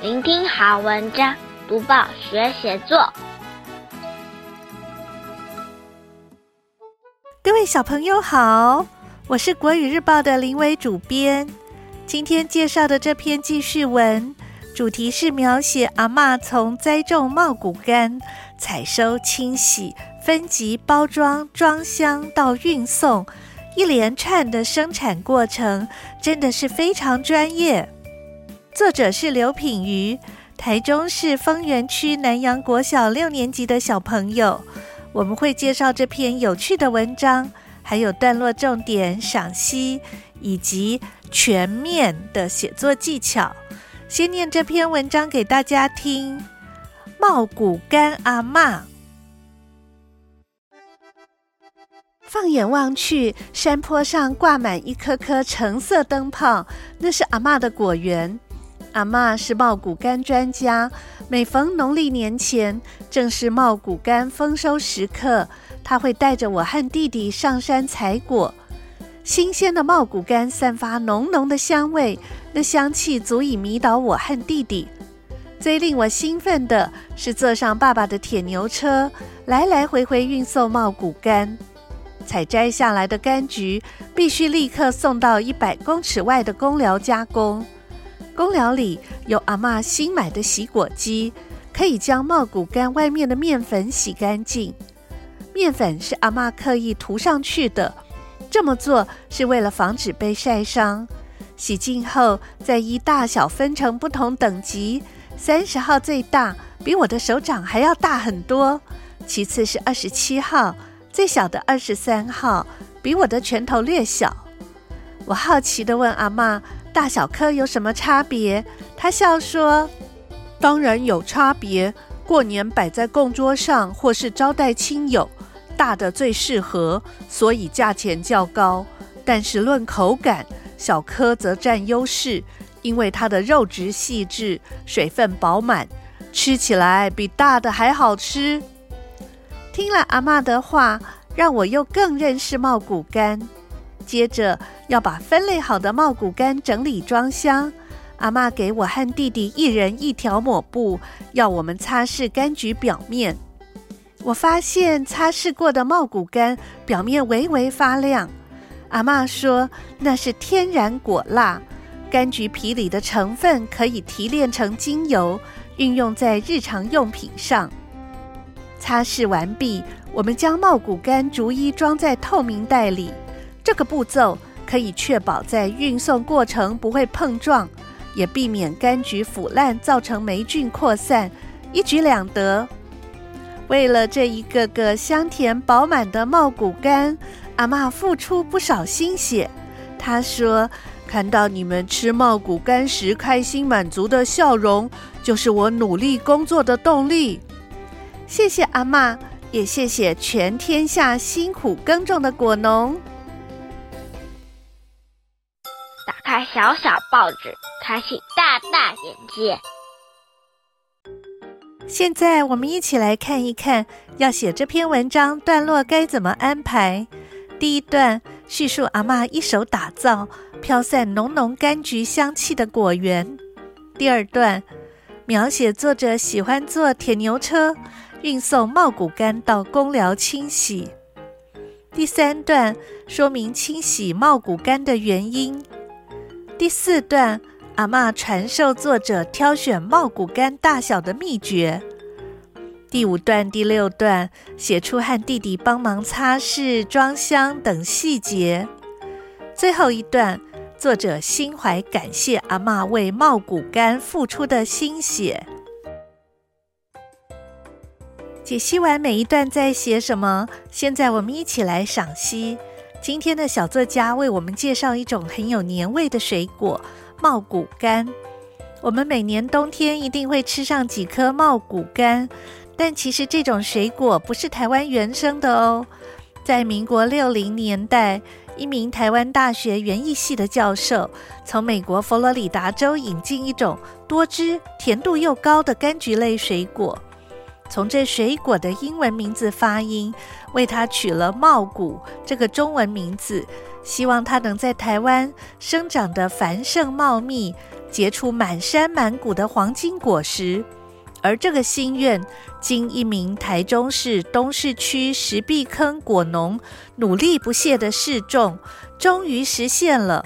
聆听好文章，读报学写作。各位小朋友好，我是国语日报的林伟主编。今天介绍的这篇记叙文，主题是描写阿嬷从栽种茂谷柑、采收、清洗、分级、包装、装箱到运送，一连串的生产过程，真的是非常专业。作者是刘品瑜，台中市丰原区南阳国小六年级的小朋友。我们会介绍这篇有趣的文章，还有段落重点赏析以及全面的写作技巧。先念这篇文章给大家听。茂谷柑阿嬷，放眼望去，山坡上挂满一颗颗橙色灯泡，那是阿嬷的果园。阿嬷是茂谷柑专家，每逢农历年前，正是茂谷柑丰收时刻，她会带着我和弟弟上山采果。新鲜的茂谷柑散发浓浓的香味，那香气足以迷倒我和弟弟。最令我兴奋的是坐上爸爸的铁牛车，来来回回运送茂谷柑。采摘下来的柑橘必须立刻送到一百公尺外的工寮加工。工寮里有阿嬷新买的洗果机，可以将茂谷柑外面的面粉洗干净。面粉是阿嬷刻意涂上去的，这么做是为了防止被晒伤。洗净后，再依大小分成不同等级，三十号最大，比我的手掌还要大很多。其次是二十七号，最小的二十三号，比我的拳头略小。我好奇地问阿嬷。大小颗有什么差别？他笑说：“当然有差别。过年摆在供桌上，或是招待亲友，大的最适合，所以价钱较高。但是论口感，小颗则占优势，因为它的肉质细致，水分饱满，吃起来比大的还好吃。”听了阿嬷的话，让我又更认识茂谷柑。接着要把分类好的茂谷柑整理装箱，阿嬷给我和弟弟一人一条抹布，要我们擦拭柑橘表面。我发现擦拭过的茂谷柑表面微微发亮，阿嬷说那是天然果蜡，柑橘皮里的成分可以提炼成精油，运用在日常用品上。擦拭完毕，我们将茂谷柑逐一装在透明袋里。这个步骤可以确保在运送过程不会碰撞，也避免柑橘腐烂造成霉菌扩散，一举两得。为了这一个个香甜饱满的茂谷柑，阿嬷付出不少心血。她说：“看到你们吃茂谷柑时开心满足的笑容，就是我努力工作的动力。”谢谢阿嬷，也谢谢全天下辛苦耕种的果农。开小小报纸，开启大大眼界。现在我们一起来看一看，要写这篇文章段落该怎么安排。第一段叙述阿嬷一手打造、飘散浓浓柑橘香气的果园。第二段描写作者喜欢坐铁牛车运送茂谷柑到公寮清洗。第三段说明清洗茂谷柑的原因。第四段，阿嬷传授作者挑选茂谷柑大小的秘诀。第五段、第六段写出和弟弟帮忙擦拭、装箱等细节。最后一段，作者心怀感谢阿嬷为茂谷柑付出的心血。解析完每一段在写什么，现在我们一起来赏析。今天的小作家为我们介绍一种很有年味的水果——茂谷柑。我们每年冬天一定会吃上几颗茂谷柑，但其实这种水果不是台湾原生的哦。在民国六零年代，一名台湾大学园艺系的教授从美国佛罗里达州引进一种多汁、甜度又高的柑橘类水果。从这水果的英文名字发音，为它取了“茂谷”这个中文名字，希望它能在台湾生长得繁盛茂密，结出满山满谷的黄金果实。而这个心愿，经一名台中市东势区石壁坑果农努力不懈的试种，终于实现了。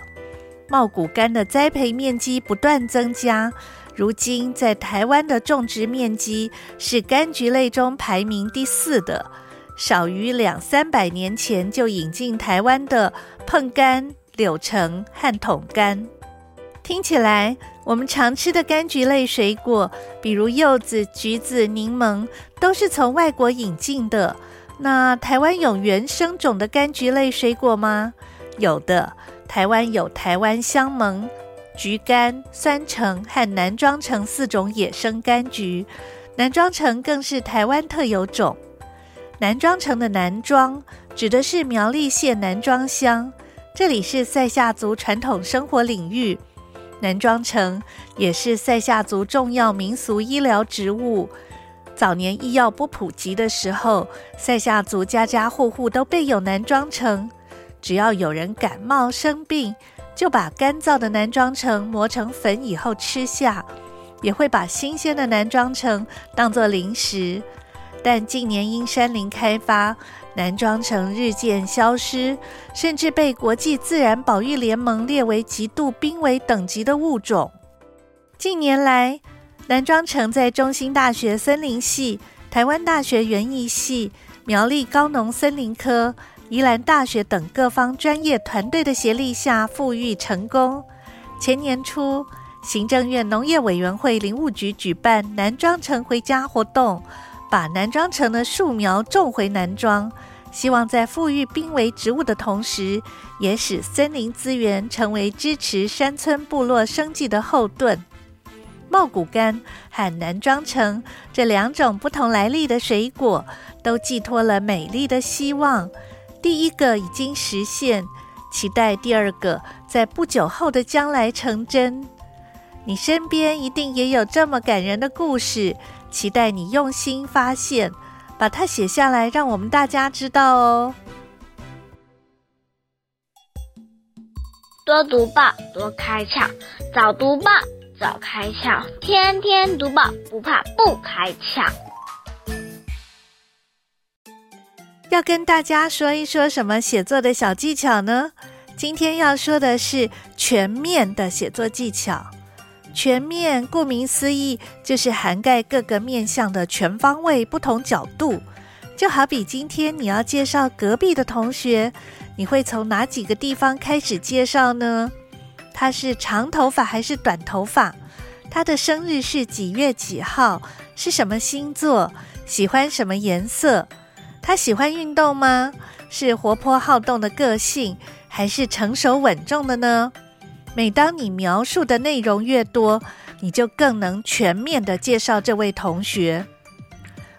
茂谷柑的栽培面积不断增加，如今在台湾的种植面积是柑橘类中排名第四的。少于两三百年前就引进台湾的椪柑、柳橙和桶柑，听起来我们常吃的柑橘类水果，比如柚子、橘子、柠檬，都是从外国引进的。那台湾有原生种的柑橘类水果吗？有的，台湾有台湾香檬、橘柑、酸橙和南庄橙四种野生柑橘，南庄橙更是台湾特有种。南庄橙的南庄指的是苗栗县南庄乡，这里是赛夏族传统生活领域。南庄橙也是赛夏族重要民俗医疗植物。早年医药不普及的时候，赛夏族家家户户都备有南庄橙。只要有人感冒生病，就把干燥的南庄橙磨成粉以后吃下，也会把新鲜的南庄橙当作零食。但近年因山林开发，南庄橙日渐消失，甚至被国际自然保育联盟列为极度濒危等级的物种。近年来，南庄橙在中兴大学森林系、台湾大学园艺系、苗栗高农森林科、宜兰大学等各方专业团队的协力下复育成功。前年初，行政院农业委员会林务局举办南庄城回家活动。把南庄城的树苗种回南庄，希望在复育濒危植物的同时，也使森林资源成为支持山村部落生计的后盾。茂谷柑和南庄城这两种不同来历的水果，都寄托了美丽的希望。第一个已经实现，期待第二个在不久后的将来成真。你身边一定也有这么感人的故事。期待你用心发现，把它写下来，让我们大家知道哦。多读报，多开窍；早读报，早开窍；天天读报，不怕不开窍。要跟大家说一说什么写作的小技巧呢？今天要说的是全面的写作技巧。全面，顾名思义，就是涵盖各个面向的全方位、不同角度。就好比今天你要介绍隔壁的同学，你会从哪几个地方开始介绍呢？他是长头发还是短头发？他的生日是几月几号？是什么星座？喜欢什么颜色？他喜欢运动吗？是活泼好动的个性，还是成熟稳重的呢？每当你描述的内容越多，你就更能全面的介绍这位同学。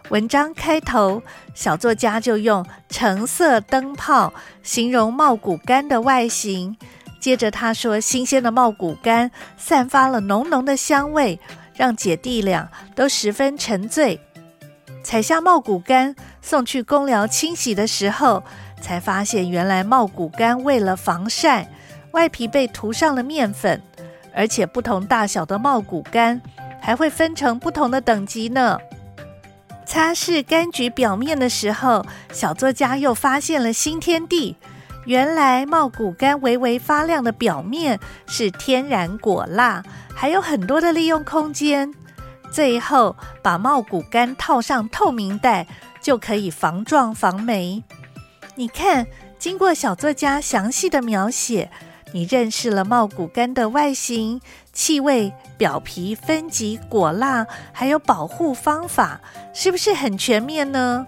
文章开头，小作家就用橙色灯泡形容茂谷柑的外形。接着他说，新鲜的茂谷柑散发了浓浓的香味，让姐弟俩都十分沉醉。采下茂谷柑送去工寮清洗的时候，才发现原来茂谷柑为了防晒。外皮被涂上了面粉，而且不同大小的茂谷柑还会分成不同的等级呢。擦拭柑橘表面的时候，小作家又发现了新天地。原来茂谷柑微微发亮的表面是天然果蜡，还有很多的利用空间。最后把茂谷柑套上透明袋，就可以防撞防霉。你看，经过小作家详细的描写。你认识了茂谷柑的外形、气味、表皮分级、果蜡，还有保护方法，是不是很全面呢？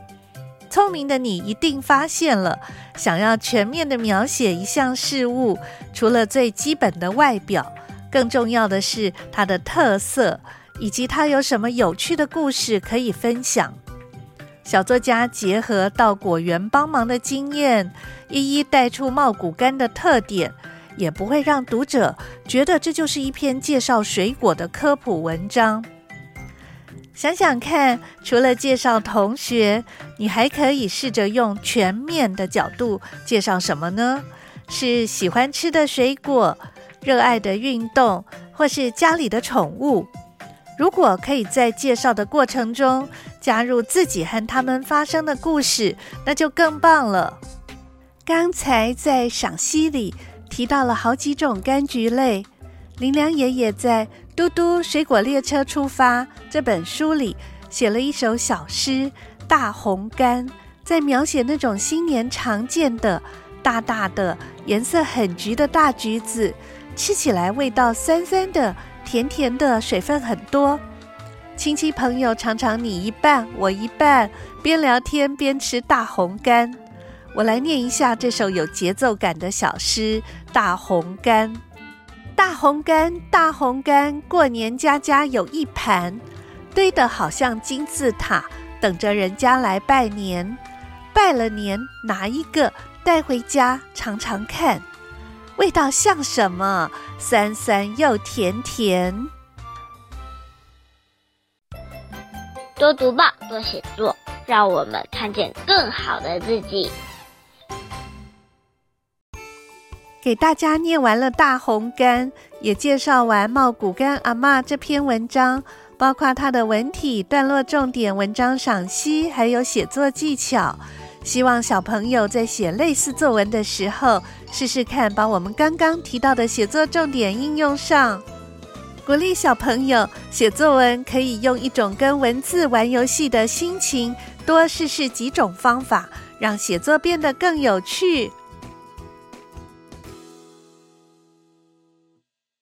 聪明的你一定发现了，想要全面的描写一项事物，除了最基本的外表，更重要的是它的特色，以及它有什么有趣的故事可以分享。小作家结合到果园帮忙的经验，一一带出茂谷柑的特点。也不会让读者觉得这就是一篇介绍水果的科普文章。想想看，除了介绍同学，你还可以试着用全面的角度介绍什么呢？是喜欢吃的水果、热爱的运动，或是家里的宠物。如果可以在介绍的过程中加入自己和他们发生的故事，那就更棒了。刚才在赏析里提到了好几种柑橘类，林良爷爷在《嘟嘟水果列车出发》这本书里写了一首小诗《大红柑》，在描写那种新年常见的大大的、颜色很橘的大橘子，吃起来味道酸酸的。甜甜的，水分很多。亲戚朋友常常你一半我一半，边聊天边吃大红柑。我来念一下这首有节奏感的小诗《大红柑》。大红柑，大红柑，过年家家有一盘，堆得好像金字塔，等着人家来拜年。拜了年，拿一个带回家尝尝看。味道像什么？酸酸又甜甜。多读报，多写作，让我们看见更好的自己。给大家念完了大红柑，也介绍完茂谷柑阿嬷这篇文章，包括它的文体、段落重点、文章赏析，还有写作技巧。希望小朋友在写类似作文的时候，试试看把我们刚刚提到的写作重点应用上。鼓励小朋友写作文，可以用一种跟文字玩游戏的心情，多试试几种方法，让写作变得更有趣。